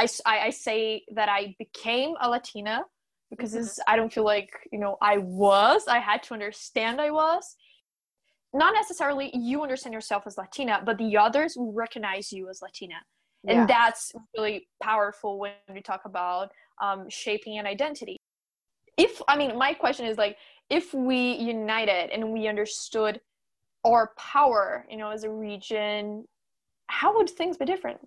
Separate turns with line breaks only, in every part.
I, I, I say that I became a Latina because mm-hmm. I don't feel like, you know, I was. I had to understand I was. Not necessarily you understand yourself as Latina, but the others recognize you as Latina. And that's really powerful when we talk about um, shaping an identity. If, I mean, my question is like, if we united and we understood our power, you know, as a region, how would things be different?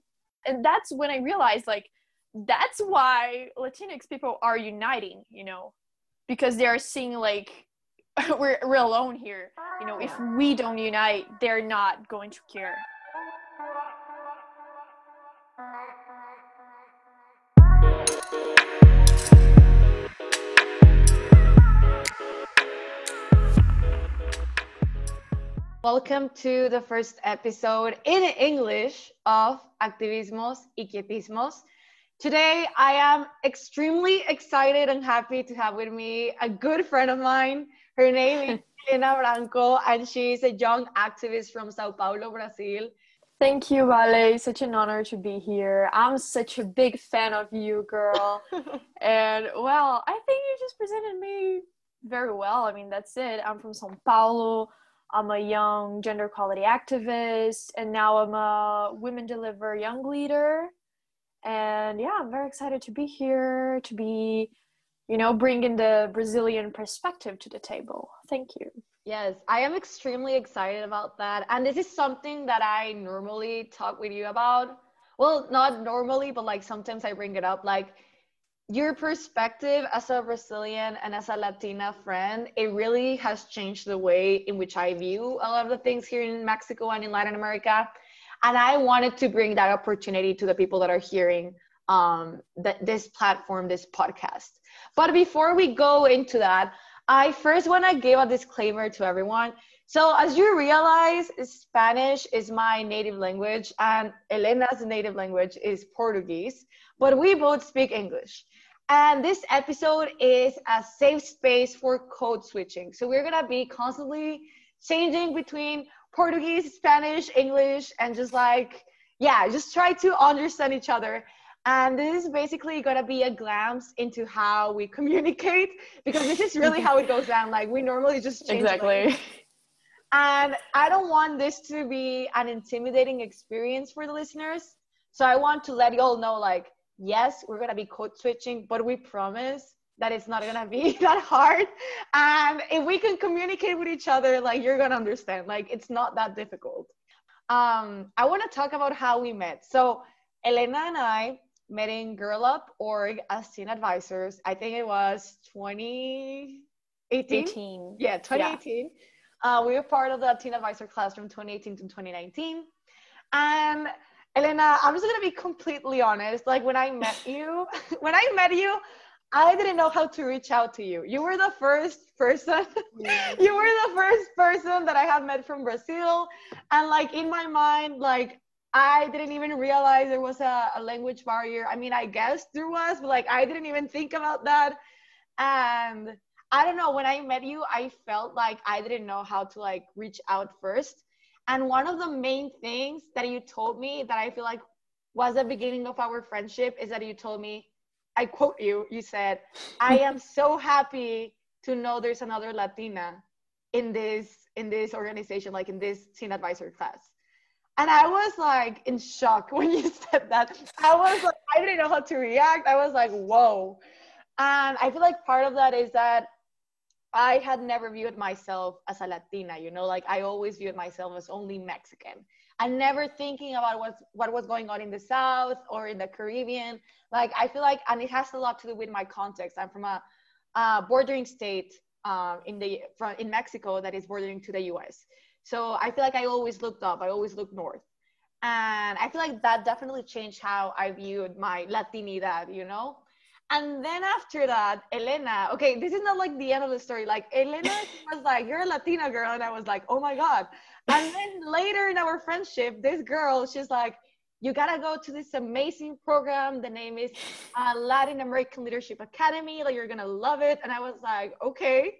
And that's when I realized, like, that's why Latinx people are uniting, you know, because they are seeing like we're we're alone here. You know, if we don't unite, they're not going to care.
Welcome to the first episode in English of Activismos y Quietismos. Today, I am extremely excited and happy to have with me a good friend of mine. Her name is Elena Branco, and she's a young activist from Sao Paulo, Brazil.
Thank you, Vale. Such an honor to be here. I'm such a big fan of you, girl. and well, I think you just presented me very well. I mean, that's it. I'm from Sao Paulo. I'm a young gender equality activist, and now I'm a Women Deliver Young Leader. And yeah, I'm very excited to be here, to be, you know, bringing the Brazilian perspective to the table. Thank you.
Yes, I am extremely excited about that. And this is something that I normally talk with you about. Well, not normally, but like sometimes I bring it up. Like, your perspective as a Brazilian and as a Latina friend, it really has changed the way in which I view a lot of the things here in Mexico and in Latin America. And I wanted to bring that opportunity to the people that are hearing um, this platform, this podcast. But before we go into that, I first want to give a disclaimer to everyone. So, as you realize, Spanish is my native language, and Elena's native language is Portuguese, but we both speak English. And this episode is a safe space for code switching. So we're gonna be constantly changing between Portuguese, Spanish, English, and just like, yeah, just try to understand each other. And this is basically gonna be a glance into how we communicate because this is really how it goes down. Like we normally just change
exactly.
And I don't want this to be an intimidating experience for the listeners. So I want to let you all know, like, yes, we're gonna be code switching, but we promise that it's not gonna be that hard. And if we can communicate with each other, like you're gonna understand, like it's not that difficult. Um, I wanna talk about how we met. So Elena and I met in Girl Up org as teen advisors. I think it was 2018.
18.
Yeah, 2018. Yeah. Uh, we were part of the teen advisor class from 2018 to 2019. And Elena, I'm just gonna be completely honest. Like when I met you, when I met you, I didn't know how to reach out to you. You were the first person. you were the first person that I have met from Brazil, and like in my mind, like I didn't even realize there was a, a language barrier. I mean, I guess there was, but like I didn't even think about that. And I don't know. When I met you, I felt like I didn't know how to like reach out first and one of the main things that you told me that I feel like was the beginning of our friendship is that you told me, I quote you, you said, I am so happy to know there's another Latina in this in this organization, like in this teen advisor class. And I was like in shock when you said that. I was like, I didn't know how to react. I was like, whoa. And I feel like part of that is that I had never viewed myself as a Latina, you know, like I always viewed myself as only Mexican. and never thinking about what what was going on in the South or in the Caribbean. Like I feel like, and it has a lot to do with my context. I'm from a, a bordering state um, in the from in Mexico that is bordering to the U.S. So I feel like I always looked up. I always looked north, and I feel like that definitely changed how I viewed my Latinidad. You know, and then after that, Elena, okay, this is not like the end of the story. Like Elena was like, You're a Latina girl. And I was like, Oh my God. And then later in our friendship, this girl, she's like, You gotta go to this amazing program. The name is uh, Latin American Leadership Academy. Like, you're gonna love it. And I was like, Okay.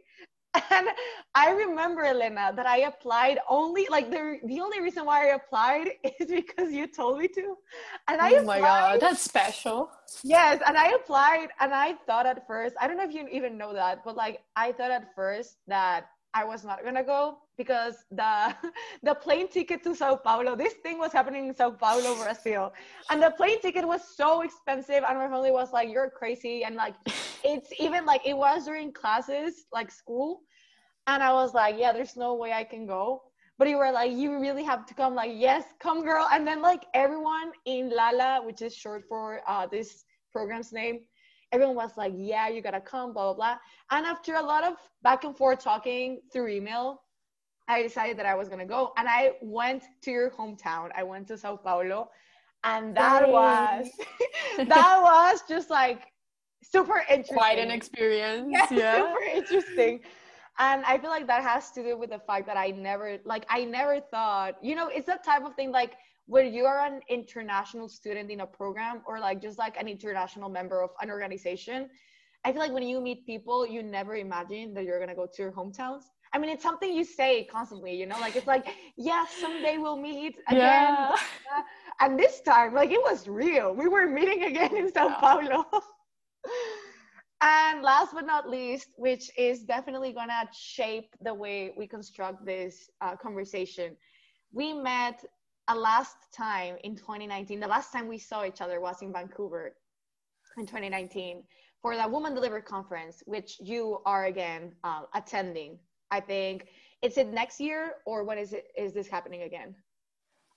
And I remember, Elena, that I applied only like the the only reason why I applied is because you told me to.
And I oh my god, that's special.
Yes, and I applied and I thought at first, I don't know if you even know that, but like I thought at first that I was not gonna go because the the plane ticket to Sao Paulo, this thing was happening in Sao Paulo, Brazil, and the plane ticket was so expensive, and my family was like, "You're crazy," and like, it's even like it was during classes, like school, and I was like, "Yeah, there's no way I can go." But you were like, "You really have to come." Like, yes, come, girl. And then like everyone in Lala, which is short for uh, this program's name, everyone was like, yeah, you gotta come, blah, blah, blah. And after a lot of back and forth talking through email, I decided that I was gonna go. And I went to your hometown. I went to Sao Paulo. And that was that was just like super interesting.
Quite an experience. Yeah, yeah.
super interesting. And I feel like that has to do with the fact that I never like I never thought, you know, it's that type of thing like when you're an international student in a program or like just like an international member of an organization i feel like when you meet people you never imagine that you're going to go to your hometowns i mean it's something you say constantly you know like it's like yeah someday we'll meet again yeah. and this time like it was real we were meeting again in sao yeah. paulo and last but not least which is definitely going to shape the way we construct this uh, conversation we met a last time in 2019, the last time we saw each other was in Vancouver in 2019 for the Woman Delivered conference, which you are again uh, attending. I think is it next year or when is it is this happening again?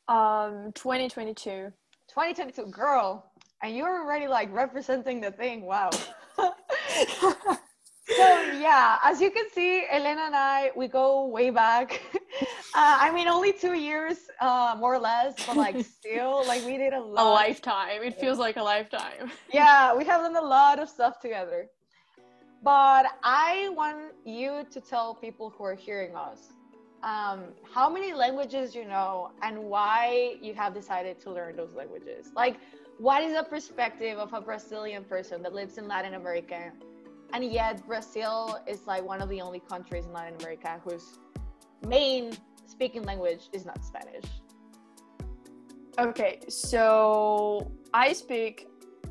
Um, 2022.
2022, girl, and you're already like representing the thing. Wow. so yeah, as you can see, Elena and I, we go way back. Uh, I mean, only two years, uh, more or less, but like still, like we did a lot.
A lifetime. It feels like a lifetime.
yeah, we have done a lot of stuff together. But I want you to tell people who are hearing us um, how many languages you know and why you have decided to learn those languages. Like, what is the perspective of a Brazilian person that lives in Latin America and yet Brazil is like one of the only countries in Latin America whose main speaking language is not Spanish.
Okay, so I speak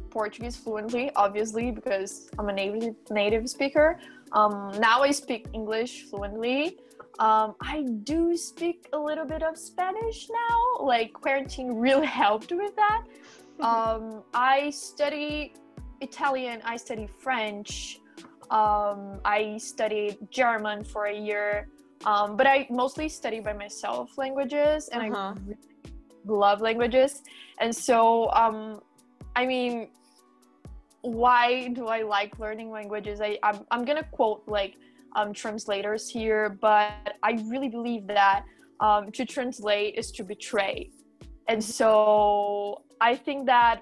Portuguese fluently, obviously, because I'm a native native speaker. Um, now I speak English fluently. Um, I do speak a little bit of Spanish now. Like quarantine really helped with that. um, I study Italian. I study French. Um, I studied German for a year, um, but I mostly study by myself languages, and uh-huh. I really love languages. And so, um, I mean, why do I like learning languages? I I'm, I'm gonna quote like um, translators here, but I really believe that um, to translate is to betray, and so I think that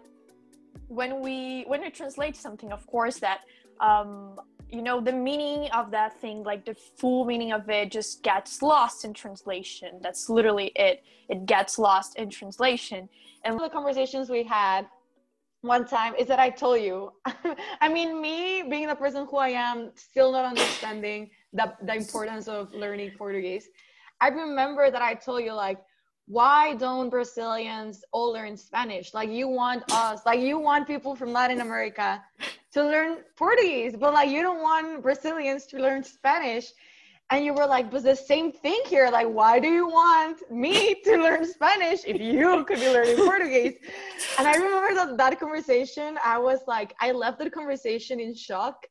when we when we translate something, of course, that um, you know the meaning of that thing like the full meaning of it just gets lost in translation. That's literally it. It gets lost in translation.
And one of the conversations we had one time is that i told you i mean me being the person who i am still not understanding the, the importance of learning portuguese i remember that i told you like why don't brazilians all learn spanish? Like you want us like you want people from latin america to learn Portuguese, but like you don't want Brazilians to learn Spanish. And you were like, but the same thing here. Like, why do you want me to learn Spanish if you could be learning Portuguese? And I remember that that conversation, I was like, I left the conversation in shock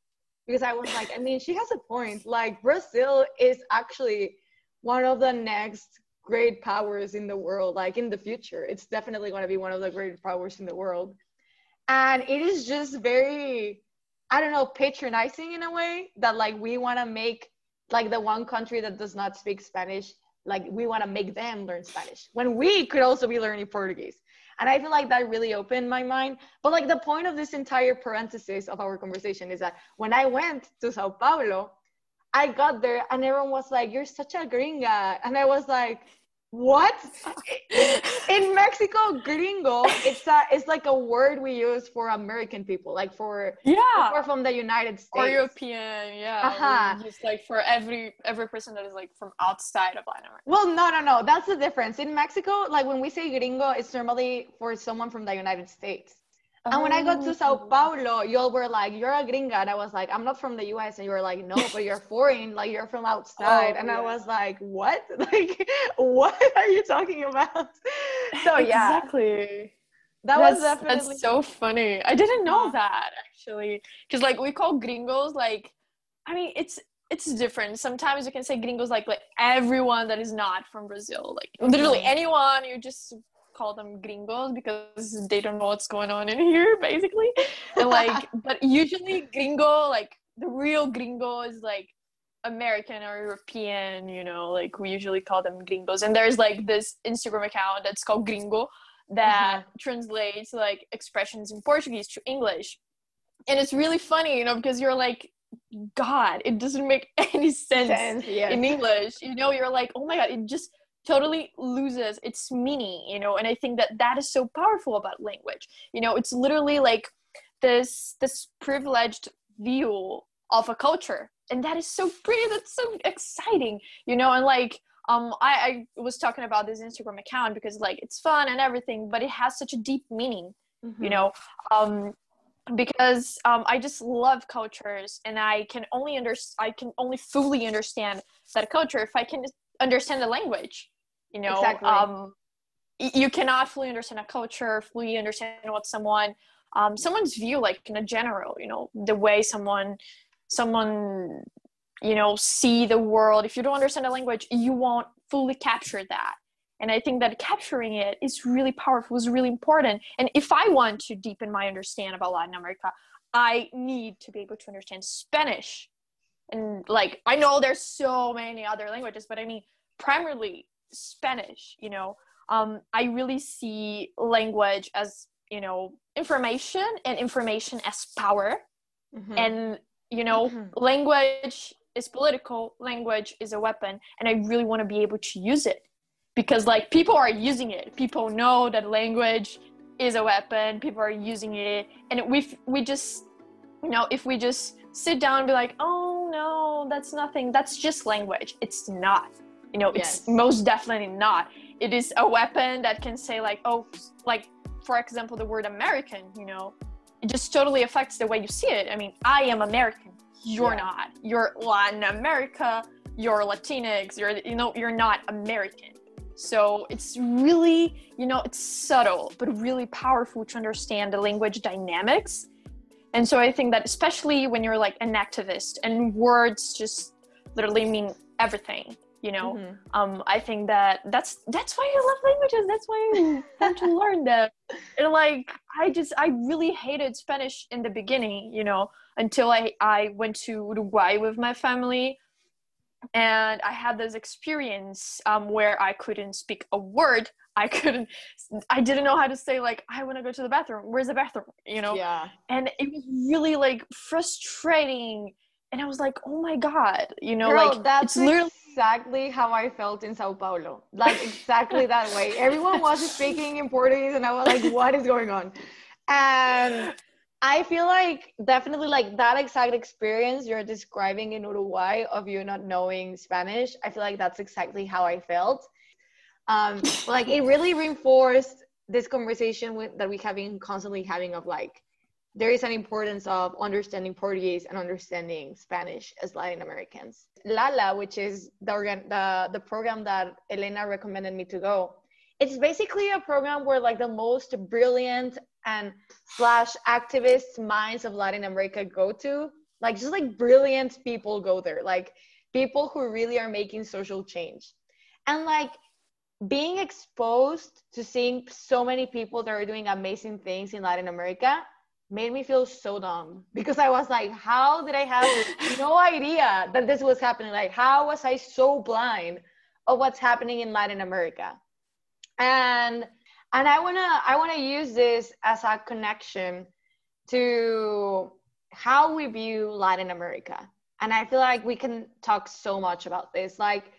because I was like, I mean, she has a point. Like, Brazil is actually one of the next great powers in the world. Like, in the future, it's definitely going to be one of the great powers in the world and it is just very i don't know patronizing in a way that like we want to make like the one country that does not speak spanish like we want to make them learn spanish when we could also be learning portuguese. And i feel like that really opened my mind. But like the point of this entire parenthesis of our conversation is that when i went to sao paulo i got there and everyone was like you're such a gringa. And i was like what? In mexico gringo it's a it's like a word we use for american people like for
yeah.
or from the united states.
Or european yeah.
Uh-huh.
just like for every every person that is like from outside of latin america.
Well no no no that's the difference. In mexico like when we say gringo it's normally for someone from the united states and when I oh, got to Sao
Oh.
Paulo, y'all were like, "You're a gringa," and I was like, "I'm not from the U.S." And you were like, "No, but you're foreign. Like you're from oh, outside."
Oh,
and I was like, "What? Like, what are you talking about?" So yeah,
exactly
that
that's,
was definitely
that's so funny i didn't know
Yeah.
that actually because like we call gringos like i mean it's it's different sometimes you can say gringos like like everyone that is not from brazil like literally anyone you just call them gringos because they don't know what's going on in here basically and like but usually gringo like the real gringo is like american or european you know like we usually call them gringos and there's like this instagram account that's called gringo that mm-hmm. translates like expressions in portuguese to english and it's really funny you know because you're like god it doesn't make any sense
sense. Yes.
in English, you know, you're like, oh my god, it just totally loses its meaning, you know. And I think that that is so powerful about language. You know, it's literally like this this privileged view of a culture, and that is so pretty. That's so exciting, you know. And like, um, I, I was talking about this Instagram account because like it's fun and everything, but it has such a deep meaning
Mhm.
you know um because um i just love cultures and i can only under i can only fully understand that culture if i can understand the language you know
Exactly.
um you cannot fully understand a culture fully understand what someone um someone's view like in a general you know the way someone someone you know see the world. If you don't understand the language you won't fully capture that. And i think that capturing it is really powerful is really important. And if i want to deepen my understanding about latin america i need to be able to understand spanish. And like i know there's so many other languages but i mean primarily spanish you know? Um, i really see language as you know information and information as power.
Mhm.
and you know
Mhm.
language is political language is a weapon and i really want to be able to use it. Because like people are using it. People know that language is a weapon. People are using it. And we we just you know if we just sit down and be like oh no that's nothing. That's just language. It's not you know it's
Yes.
most definitely not. It is a weapon that can say like oh like for example the word american you know it just totally affects the way you see it. I mean i am american. You're
Yeah.
not. You're latin america. You're latinx. You're you know you're not american. So it's really you know it's subtle but really powerful to understand the language dynamics. And so i think that especially when you're like an activist and words just literally mean everything you know
Mhm.
um i think that that's that's why i love languages. That's why i want to learn them. And like i just i really hated spanish in the beginning you know until i i went to uruguay with my family. And i had this experience um, where i couldn't speak a word. I couldn't i didn't know how to say like i want to go to the bathroom. Where's the bathroom? You know?
Yeah.
and it was really like frustrating and i was like oh my god you know
Girl,
like
that's
it's literally
exactly how I felt in Sao Paulo. Like exactly that way. Everyone was speaking in Portuguese, and I was like, "What is going on?" And I feel like definitely like that exact experience you're describing in Uruguay of you not knowing Spanish. I feel like that's exactly how I felt. Um, like it really reinforced this conversation with, that we have been constantly having of like there is an importance of understanding Portuguese and understanding Spanish as Latin Americans. Lala, which is the organ, the the program that Elena recommended me to go, it's basically a program where like the most brilliant and slash activist minds of Latin America go to. Like just like brilliant people go there, like people who really are making social change, and like being exposed to seeing so many people that are doing amazing things in Latin America made me feel so dumb because I was like, how did I have no idea that this was happening? Like, how was I so blind of what's happening in Latin America? And and I wanna I wanna use this as a connection to how we view Latin America. And I feel like we can talk so much about this. Like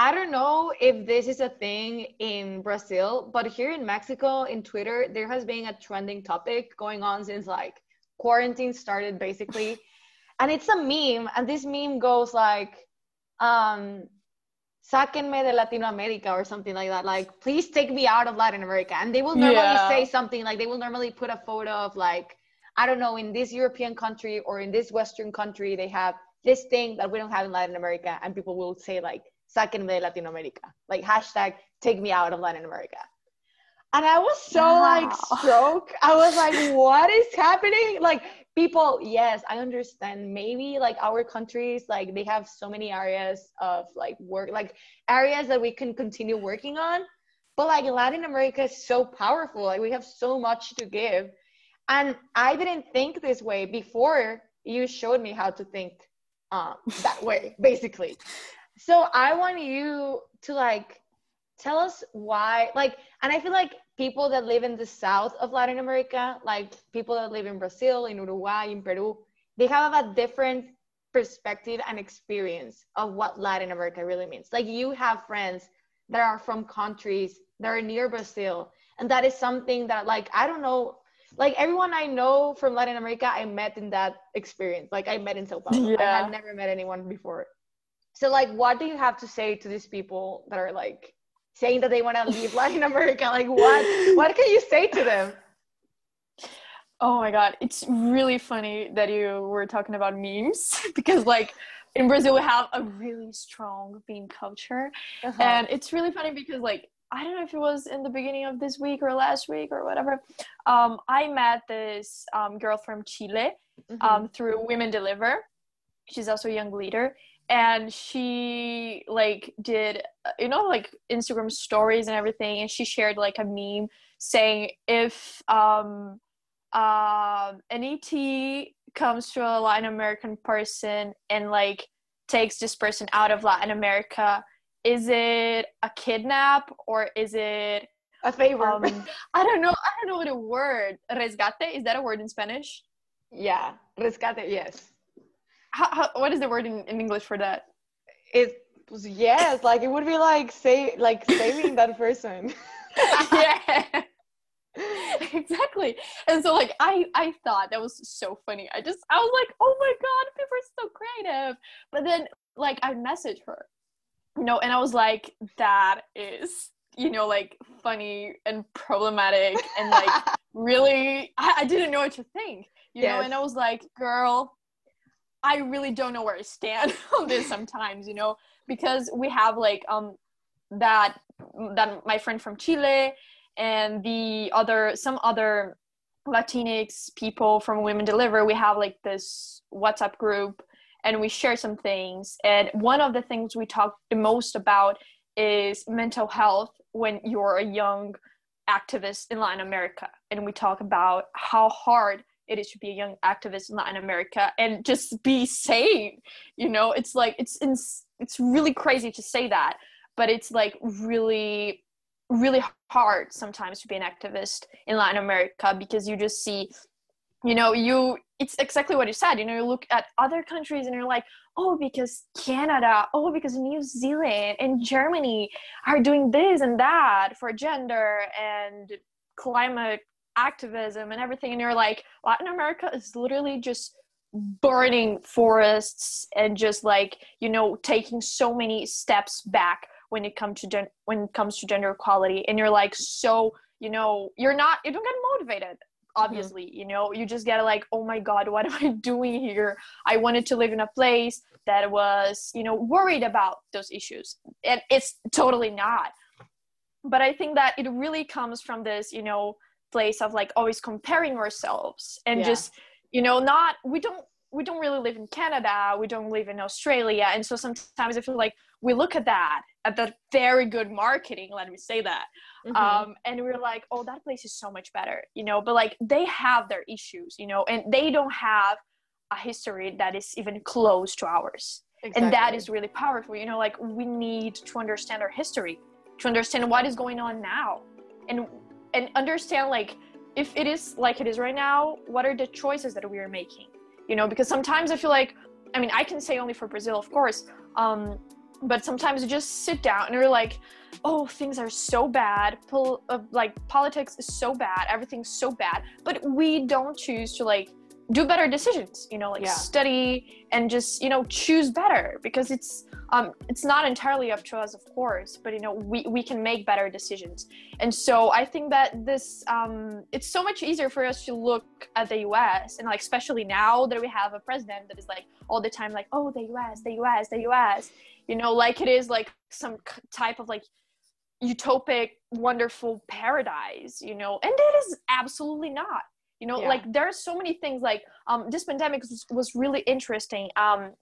I don't know if this is a thing in Brazil, but here in Mexico, in Twitter, there has been a trending topic going on since like quarantine started, basically. and it's a meme, and this meme goes like, um, sáquenme de Latinoamérica or something like that. Like, please take me out of Latin America. And they will normally yeah. say something like, they will normally put a photo of like, I don't know, in this European country or in this Western country, they have this thing that we don't have in Latin America. And people will say like, sáquenme de Latinoamérica. Like, hashtag take me out of Latin America. And I was so wow. like stroke. I was like, what is happening? Like, people yes i understand maybe like our countries like they have so many areas of like work like areas that we can continue working on but like latin america is so powerful like we have so much to give and i didn't think this way before you showed me how to think um, that way basically so i want you to like tell us why like and i feel like people that live in the south of Latin America, like people that live in Brazil, in Uruguay, in Peru, they have a different perspective and experience of what Latin America really means. Like you have friends that are from countries that are near Brazil. And that is something that like I don't know, like everyone I know from Latin America, I met in that experience. Like I met in Sao Paulo. Yeah. I had never met anyone before. So like what do you have to say to these people that are like saying that they want to leave Latin America. Like, what? What can you say to them?
Oh my god, it's really funny that you were talking about memes because, like, in Brazil we have a really strong meme culture, uh-huh. and it's really funny because, like, I don't know if it was in the beginning of this week or last week or whatever. Um, I met this um, girl from Chile mm-hmm. um, through Women Deliver. She's also a young leader, and she like did you know like instagram stories and everything and she shared like a meme saying if um um an et comes to a latin american person and like takes this person out of latin america is it a kidnap or is it
a favor. um,
i don't know i don't know what a word resgate is that a word in spanish?
Yeah rescate yes
how, how, what is the word in, in English for that?
It was yes, like it would be like say like saving that person.
yeah. exactly. And so like I I thought that was so funny. I just I was like, oh my god, people are so creative. But then like I messaged her. You know, and I was like, that is you know like funny and problematic and like really I, I didn't know what to think you yes. know and i was like girl I really don't know where I stand on this sometimes, you know, because we have like um that that my friend from Chile and the other some other Latinx people from Women Deliver, we have like this WhatsApp group and we share some things. And one of the things we talk the most about is mental health when you're a young activist in Latin America. And we talk about how hard it should be a young activist in Latin America and just be sane. You know, it's like it's it's, it's really crazy to say that, but it's like really really hard sometimes to be an activist in Latin America because you just see you know you it's exactly what you said you know you look at other countries and you're like oh because canada oh because new zealand and germany are doing this and that for gender and climate activism and everything and you're like latin america is literally just burning forests and just like you know taking so many steps back when it comes to gen- when it comes to gender equality. And you're like so you know you're not you don't get motivated obviously mm-hmm. you know? You just get like oh my god what am i doing here? I wanted to live in a place that was you know worried about those issues. And it's totally not. But i think that it really comes from this you know place of like always comparing ourselves and yeah. just you know not we don't we don't really live in canada we don't live in australia and so sometimes i feel like we look at that at that very good marketing let me say that mm-hmm. um, and we're like oh that place is so much better you know but like they have their issues you know and they don't have a history that is even close to ours exactly. and that is really powerful you know like we need to understand our history to understand what is going on now and and understand like if it is like it is right now what are the choices that we are making? You know because sometimes i feel like i mean i can say only for brazil of course um but sometimes you just sit down and you're like oh things are so bad. Pol- uh, like politics is so bad. Everything's so bad. But we don't choose to like do better decisions you know like
Yeah.
study and just you know choose better because it's um it's not entirely up to us of course but you know we we can make better decisions. And so i think that this um it's so much easier for us to look at the us and like especially now that we have a president that is like all the time like oh the us the us the us you know like it is like some type of like utopic wonderful paradise you know and it is absolutely not. You know
Yeah.
like there are so many things like um this pandemic was, was really interesting. Um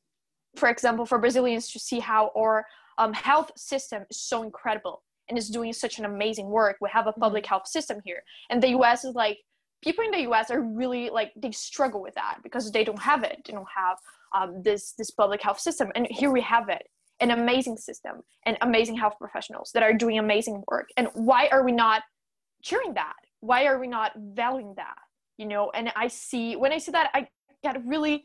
for example for brazilians to see how our um, health system is so incredible and is doing such an amazing work. We have a public health system here. And the us is like people in the us are really like they struggle with that because they don't have it. They don't have um, this this public health system. And here we have it an amazing system and amazing health professionals that are doing amazing work. And why are we not cheering that? Why are we not valuing that? You know and i see when i see that i get really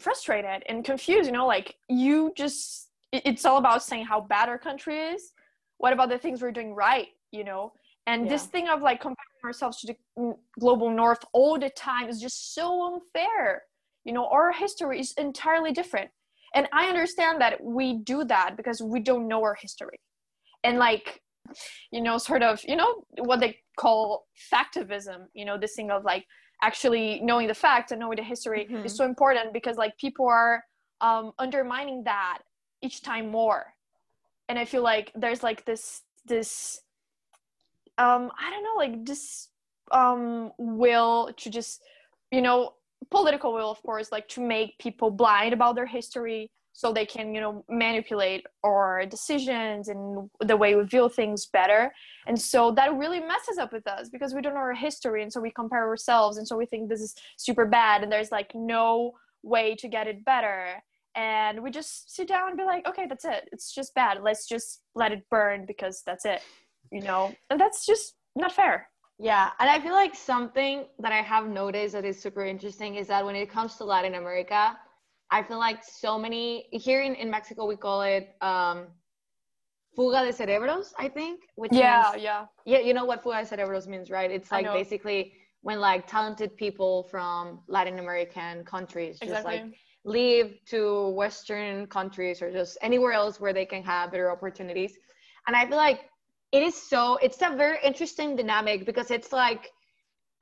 frustrated and confused you know like you just it's all about saying how bad our country is. What about the things we're doing right you know? And this thing of like comparing ourselves to the global north all the time is just so unfair. You know our history is entirely different. And i understand that we do that because we don't know our history. And like you know sort of you know what they call factivism you know this thing of like actually knowing the facts and knowing the history
Mhm.
is so important because like people are um undermining that each time more and i feel like there's like this this um i don't know like this um will to just you know political will of course like to make people blind about their history so they can you know manipulate our decisions and the way we view things better. And so that really messes up with us because we don't know our history and so we compare ourselves and so we think this is super bad and there's like no way to get it better. And we just sit down and be like okay that's it. It's just bad. Let's just let it burn because that's it you know? And that's just not fair.
Yeah, and I feel like something that I have noticed that is super interesting is that when it comes to Latin America, I feel like so many here in, in Mexico we call it um, fuga de cerebros, I think, which
yeah
means
yeah
yeah, you know what fuga de cerebros means, right? It's like basically when like talented people from Latin American countries just
exactly
like leave to Western countries or just anywhere else where they can have better opportunities. And I feel like it is so, it's a very interesting dynamic because it's like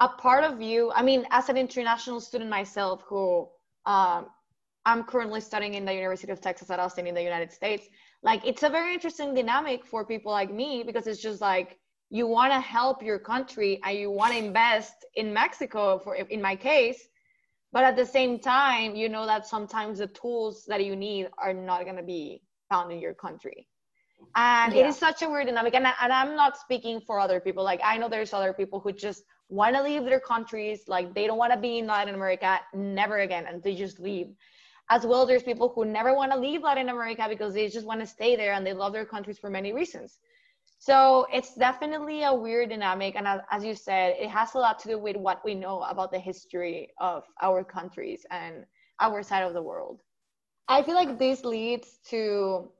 a part of you. I mean, as an international student myself, who um, I'm currently studying in the University of Texas at Austin in the United States, like it's a very interesting dynamic for people like me because it's just like you want to help your country and you want to invest in Mexico, for in my case but at the same time you know that sometimes the tools that you need are not going to be found in your country. And it
Yeah.
is such a weird dynamic and, I, and i'm not speaking for other people. Like i know there's other people who just want to leave their countries like they don't want to be in latin america never again and they just leave as well there's people who never want to leave latin america because they just want to stay there and they love their countries for many reasons so it's definitely a weird dynamic. And as, as you said, it has a lot to do with what we know about the history of our countries and our side of the world. I feel like this leads to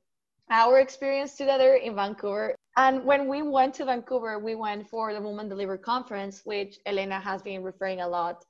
our experience together in Vancouver. And when we went to Vancouver, we went for the Women Deliver conference, which Elena has been referring a lot.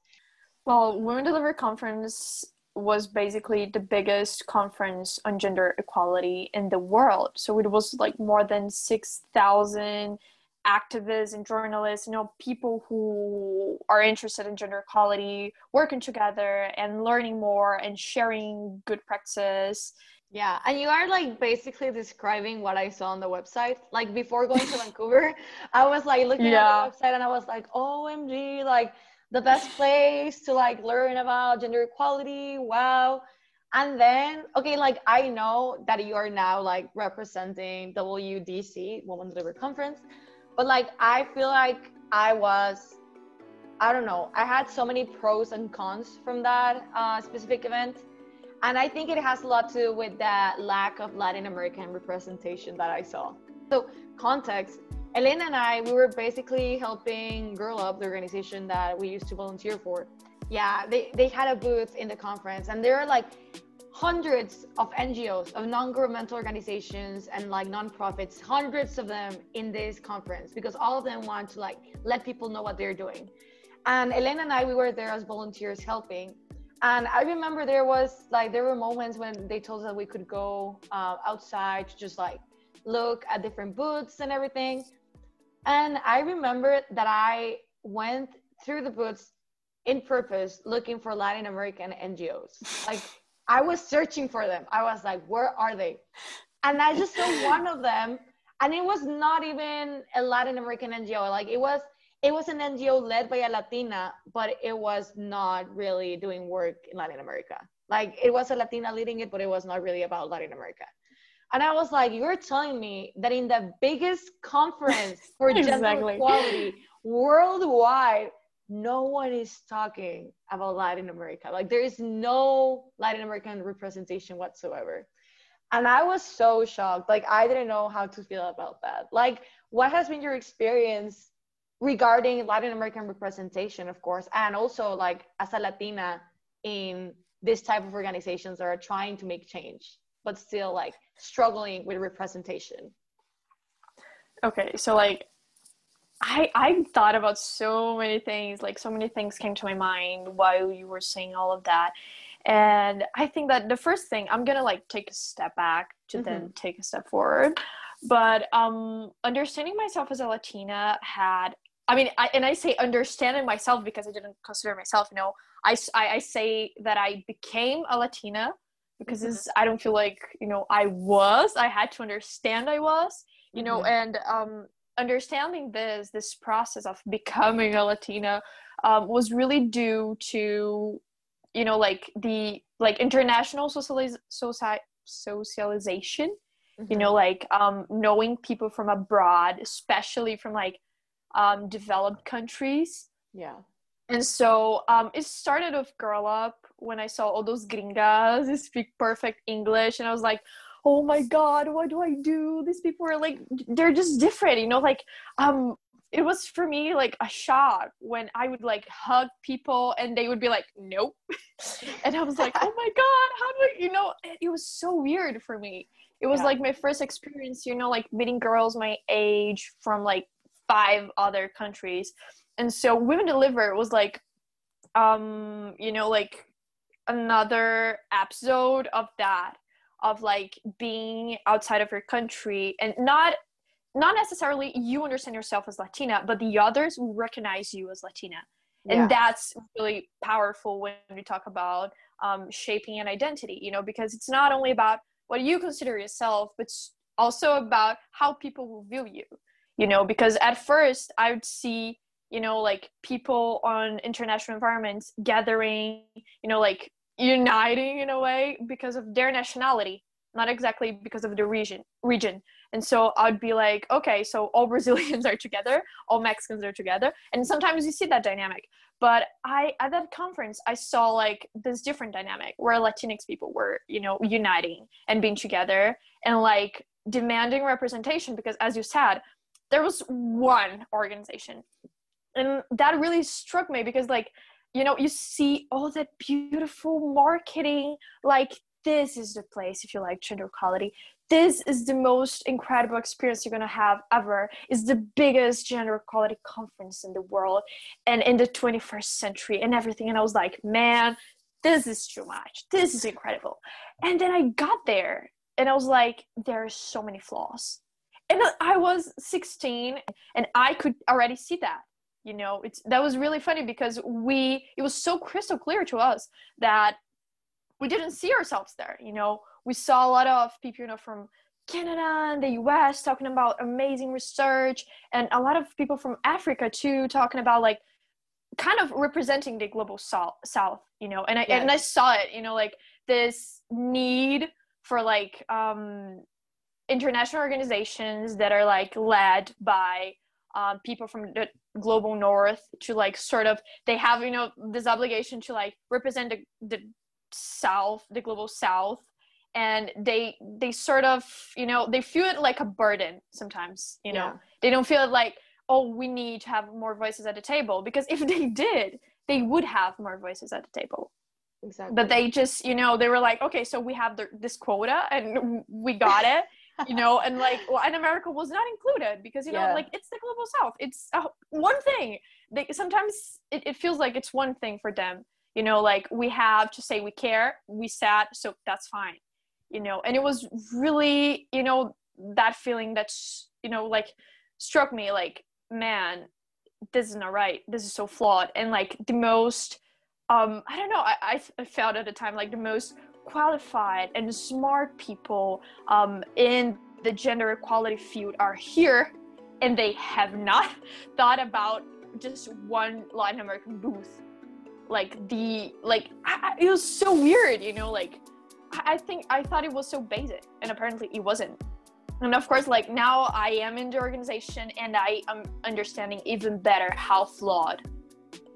Well, Women Deliver Conference was basically the biggest conference on gender equality in the world. So it was like more than 6,000 activists and journalists, you know, people who are interested in gender equality working together and learning more and sharing good practices.
Yeah, and you are like basically describing what I saw on the website. Like before going to Vancouver, I was like looking
Yeah.
at the website and I was like, OMG, like the best place to like learn about gender equality. Wow. And then, okay, like I know that you are now like representing WDC, Women Deliver Conference, but like I feel like I was, I don't know, I had so many pros and cons from that uh, specific event. And I think it has a lot to do with that lack of Latin American representation that I saw. So, context Elena and I, we were basically helping Girl Up, the organization that we used to volunteer for. Yeah, they, they had a booth in the conference, and there are like hundreds of NGOs, of non-governmental organizations and like nonprofits, hundreds of them in this conference because all of them want to like let people know what they're doing. And Elena and I, we were there as volunteers helping. And I remember there was like there were moments when they told us that we could go uh, outside to just like look at different booths and everything. And I remember that I went through the booths in purpose looking for Latin American NGOs. Like I was searching for them. I was like, where are they? And I just saw one of them, and it was not even a Latin American NGO. Like it was, it was an NGO led by a Latina, but it was not really doing work in Latin America. Like it was a Latina leading it, but it was not really about Latin America. And I was like, you're telling me that in the biggest conference for exactly. gender equality worldwide, no one is talking about Latin America. Like there is no Latin American representation whatsoever. And I was so shocked. Like I didn't know how to feel about that. Like what has been your experience regarding Latin American representation, of course, and also like as a Latina in this type of organizations that are trying to make change, but still like struggling with representation?
Okay, so like I I thought about so many things, like so many things came to my mind while you were saying all of that. And I think that the first thing I'm gonna like take a step back to mm-hmm. then take a step forward. But um understanding myself as a Latina had I mean, I, and I say understanding myself because I didn't consider myself, you know, I, I, I say that I became a Latina because mm-hmm. I don't feel like, you know, I was, I had to understand I was, you know, mm-hmm. and um, understanding this this process of becoming a latina um, was really due to you know like the like international socializ- soci- socialization mm-hmm. you know like um, knowing people from abroad especially from like um, developed countries
yeah
and so um, it started with girl up when i saw all those gringas speak perfect english and i was like oh my god what do i do? These people are like they're just different you know like um it was for me like a shock when i would like hug people and they would be like nope. And i was like oh my god how do i you know it, it was so weird for me. It was yeah. like my first experience you know like meeting girls my age from like five other countries and so women deliver was like um you know like another episode of that of like being outside of your country and not not necessarily you understand yourself as latina but the others recognize you as latina and yeah. that's really powerful when we talk about um, shaping an identity you know because it's not only about what you consider yourself but it's also about how people will view you you know because at first i would see you know like people on international environments gathering you know like uniting in a way because of their nationality not exactly because of the region region. And so i'd be like okay so all brazilians are together all mexicans are together. And sometimes you see that dynamic. But i at that conference i saw like this different dynamic where latinx people were you know uniting and being together and like demanding representation because as you said there was one organization and that really struck me because like you know you see all that beautiful marketing like this is the place if you like gender equality. This is the most incredible experience you're going to have ever. Is the biggest gender equality conference in the world and in the 21st century and everything. And i was like man this is too much. This is incredible. And then i got there and i was like there are so many flaws. And i was 16 and i could already see that you know it's that was really funny because we it was so crystal clear to us that we didn't see ourselves there you know we saw a lot of people you know from canada and the us talking about amazing research and a lot of people from africa too talking about like kind of representing the global south, south you know and i yes. and i saw it you know like this need for like um international organizations that are like led by um, people from the global north to like sort of they have you know this obligation to like represent the, the south the global south. And they they sort of you know they feel it like a burden sometimes you know. Yeah. they don't feel it like oh we need to have more voices at the table. Because if they did they would have more voices at the table.
Exactly.
but they just you know they were like okay so we have the, this quota and we got it you know and like well and america was not included because you know
Yeah.
like it's the global south. It's uh, one thing. They sometimes it, it feels like it's one thing for them. You know like we have to say we care we sad so that's fine. You know and it was really you know that feeling that's you know like struck me like man this is not right. This is so flawed. And like the most um i don't know i i, I felt at the time like the most qualified and smart people um in the gender equality field are here and they have not thought about just one latin american booth. Like the like I, it was so weird you know like I, I think i thought it was so basic and apparently it wasn't. And of course like now i am in the organization and i am understanding even better how flawed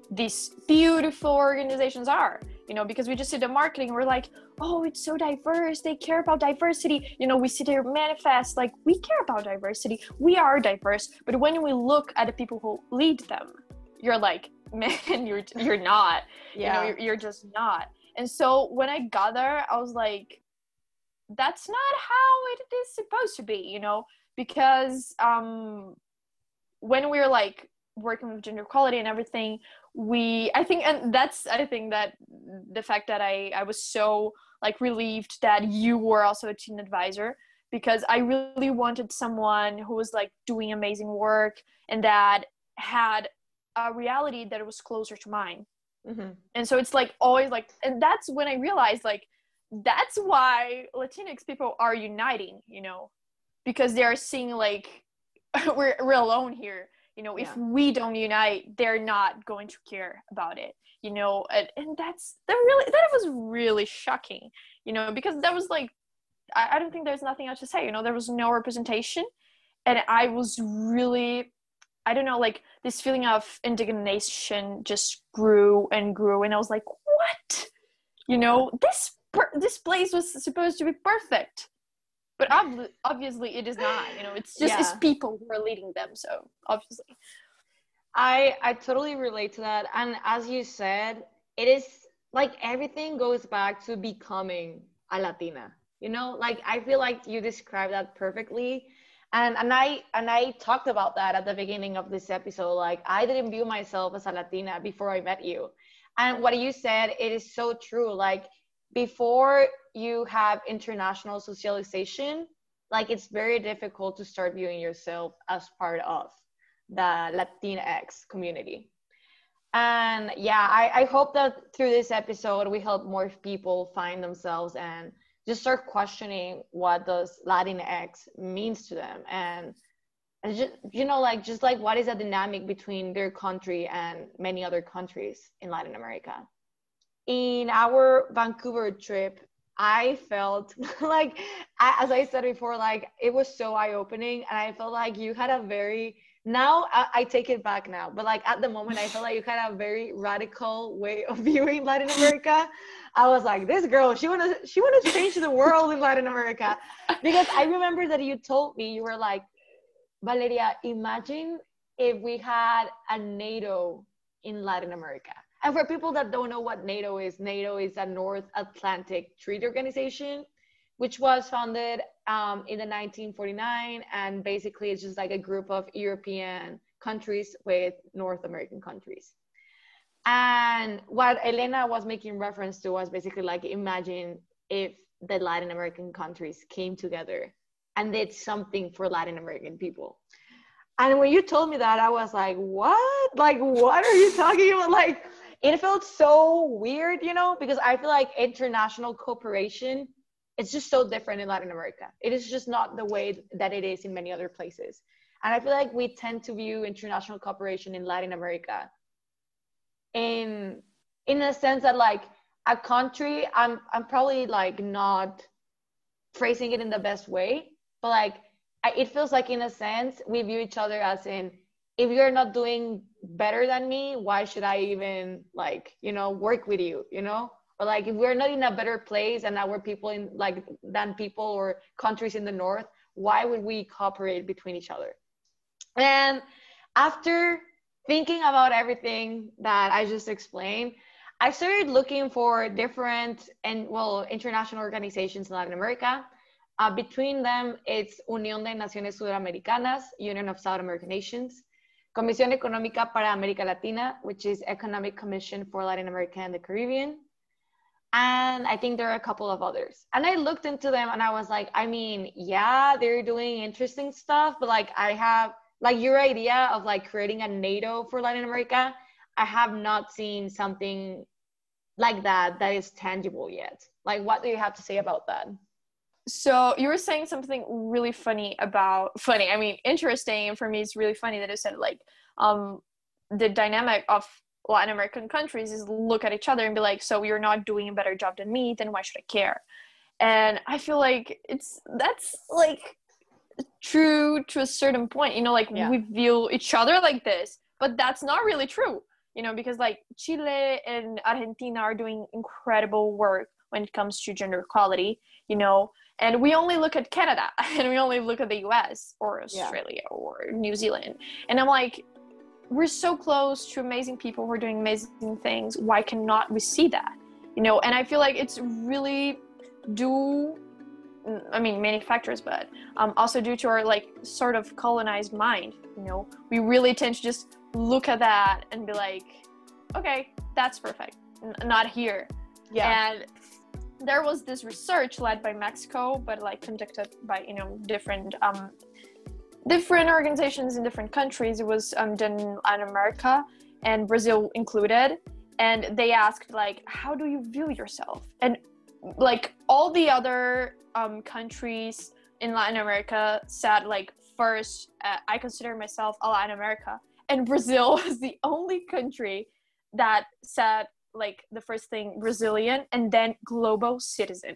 these beautiful organizations are you know because we just see the marketing we're like oh it's so diverse they care about diversity. You know we see their manifest like we care about diversity we are diverse but when we look at the people who lead them you're like man you're you're not. You know you're, you're just not. And so when i got there i was like that's not how it is supposed to be you know because um when we're like working with gender equality and everything we i think and that's i think that the fact that i i was so like relieved that you were also a teen advisor because i really wanted someone who was like doing amazing work and that had a reality that was closer to mine
Mhm.
and so it's like always like and that's when i realized like that's why latinx people are uniting you know because they're seeing like we're, we're alone here you know if we don't unite they're not going to care about it you know and, and that's that really that was really shocking you know because that was like I, I don't think there's nothing else to say you know there was no representation and i was really i don't know like this feeling of indignation just grew and grew and i was like what? You know this per- this place was supposed to be perfect but ob- obviously it is not you know it's just it's people who are leading them so obviously
I I totally relate to that. And as you said, it is like everything goes back to becoming a Latina. You know, like I feel like you described that perfectly. And and I and I talked about that at the beginning of this episode. Like I didn't view myself as a Latina before I met you. And what you said, it is so true. Like before you have international socialization, like it's very difficult to start viewing yourself as part of the Latinx community. And yeah, I, I hope that through this episode we help more people find themselves and just start questioning what does Latinx means to them and and just, you know like just like what is the dynamic between their country and many other countries in Latin America. In our Vancouver trip, I felt like as I said before, like it was so eye opening, and I felt like you had a very now I, I take it back now, but like at the moment, I felt like you had a very radical way of viewing Latin America. I was like, this girl, she wanna she wanna change the world in Latin America, because I remember that you told me you were like, Valeria, imagine if we had a NATO in Latin America. And for people that don't know what NATO is, NATO is a North Atlantic Treaty Organization, which was founded um, in the 1949, and basically it's just like a group of European countries with North American countries. And what Elena was making reference to was basically like imagine if the Latin American countries came together and did something for Latin American people. And when you told me that, I was like, what? Like, what are you talking about? Like, it felt so weird, you know, because I feel like international cooperation, it's just so different in Latin America. It is just not the way that it is in many other places. And I feel like we tend to view international cooperation in Latin America in in a sense that like a country, I'm I'm probably like not phrasing it in the best way, but like I, it feels like in a sense we view each other as in if you're not doing better than me why should i even like you know work with you you know? Or like if we're not in a better place and our people in like than people or countries in the north why would we cooperate between each other? And after thinking about everything that i just explained I started looking for different and well international organizations in Latin America. Uh, between them, it's Unión de Naciones Sudamericanas, Union of South American Nations, Comisión Económica para América Latina, which is Economic Commission for Latin America and the Caribbean. And I think there are a couple of others. And I looked into them and I was like, I mean, yeah, they're doing interesting stuff, but like I have like your idea of like creating a NATO for Latin America, I have not seen something like that that is tangible yet. Like what do you have to say about that?
So you were saying something really funny about funny i mean interesting for me it's really funny that you said like um the dynamic of latin american countries is look at each other and be like so you're not doing a better job than me then why should i care and i feel like it's that's like true to a certain point you know like yeah. we view each other like this but that's not really true you know because like chile and argentina are doing incredible work when it comes to gender equality you know and we only look at canada and we only look at the us or australia yeah. or new zealand. And i'm like we're so close to amazing people who are doing amazing things. Why cannot we see that? You know and i feel like it's really due i mean many factors but um, also due to our like sort of colonized mind you know? We really tend to just look at that and be like okay that's perfect. N- not here. Yeah. And there was this research led by Mexico, but like conducted by you know different um, different organizations in different countries. It was um, done in Latin America and Brazil included, and they asked like, how do you view yourself? And like all the other um, countries in Latin America said like first, uh, I consider myself a Latin America, and Brazil was the only country that said like the first thing Brazilian and then global citizen.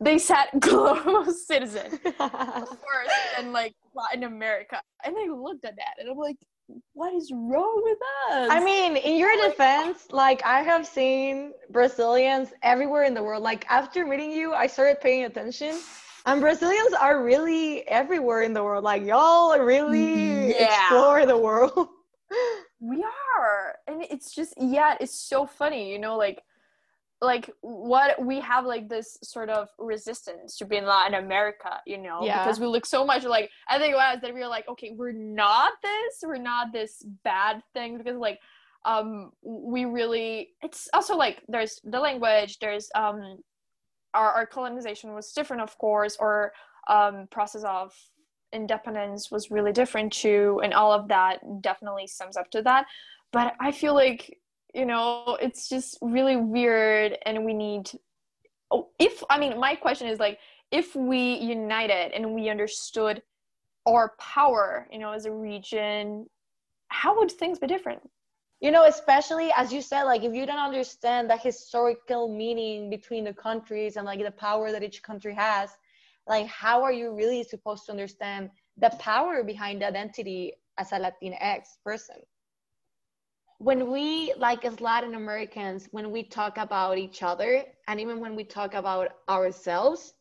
They said global citizen first and like Latin America. And I looked at that and I'm like, what is wrong with us?
I mean, in your defense, like I have seen Brazilians everywhere in the world. Like after meeting you, I started paying attention. And Brazilians are really everywhere in the world. Like y'all really yeah. explore the world.
we are and it's just yeah it's so funny you know like like what we have like this sort of resistance to being Latin America, you know, yeah. because we look so much like I think was that we are like, okay, we're not this, we're not this bad thing because like um we really it's also like there's the language, there's um our, our colonization was different of course, or um process of independence was really different too and all of that definitely sums up to that. But i feel like you know it's just really weird and we need oh, if i mean my question is like if we united and we understood our power you know as a region how would things be different?
You know especially as you said like if you don't understand the historical meaning between the countries and like the power that each country has like how are you really supposed to understand the power behind identity as a latinx person? When we like as latin americans when we talk about each other and even when we talk about ourselves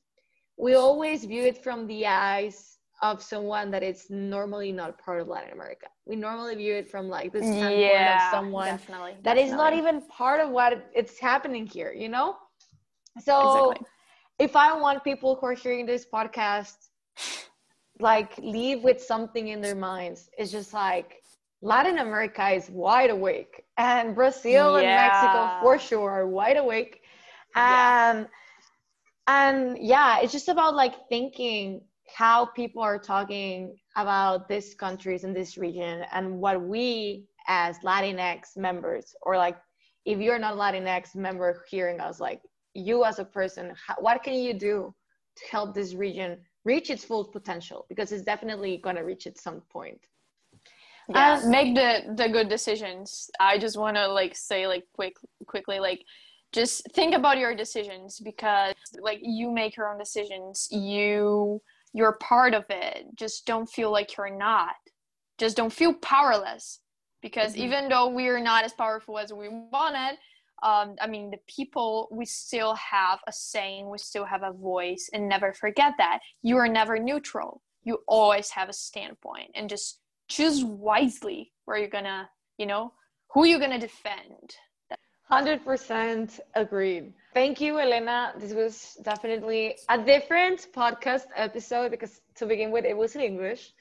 we always view it from the eyes of someone that is normally not part of latin america. We normally view it from like the standpoint yeah, of someone definitely, that definitely. is not even part of what it's happening here you know? So exactly if I want people who are hearing this podcast, like leave with something in their minds, it's just like Latin America is wide awake, and Brazil yeah. and Mexico for sure are wide awake, and yeah. Um, and yeah, it's just about like thinking how people are talking about these countries in this region and what we as Latinx members or like if you're not a Latinx member hearing us like you as a person how, what can you do to help this region reach its full potential? Because it's definitely going to reach at some point.
Yeah um, make the the good decisions. I just want to like say like quick quickly like just think about your decisions because like you make your own decisions. You you're part of it. Just don't feel like you're not. Just don't feel powerless because mm-hmm. even though we're not as powerful as we wanted um, I mean, the people, we still have a saying, we still have a voice, and never forget that. You are never neutral. You always have a standpoint, and just choose wisely where you're gonna, you know, who you're gonna defend.
100% agreed. Thank you, Elena. This was definitely a different podcast episode because to begin with, it was in English.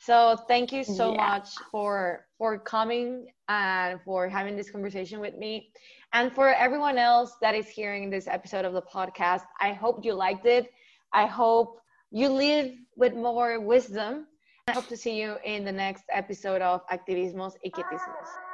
So thank you so yeah. much for for coming and for having this conversation with me. And for everyone else that is hearing this episode of the podcast, I hope you liked it. I hope you live with more wisdom. I hope to see you in the next episode of Activismos y.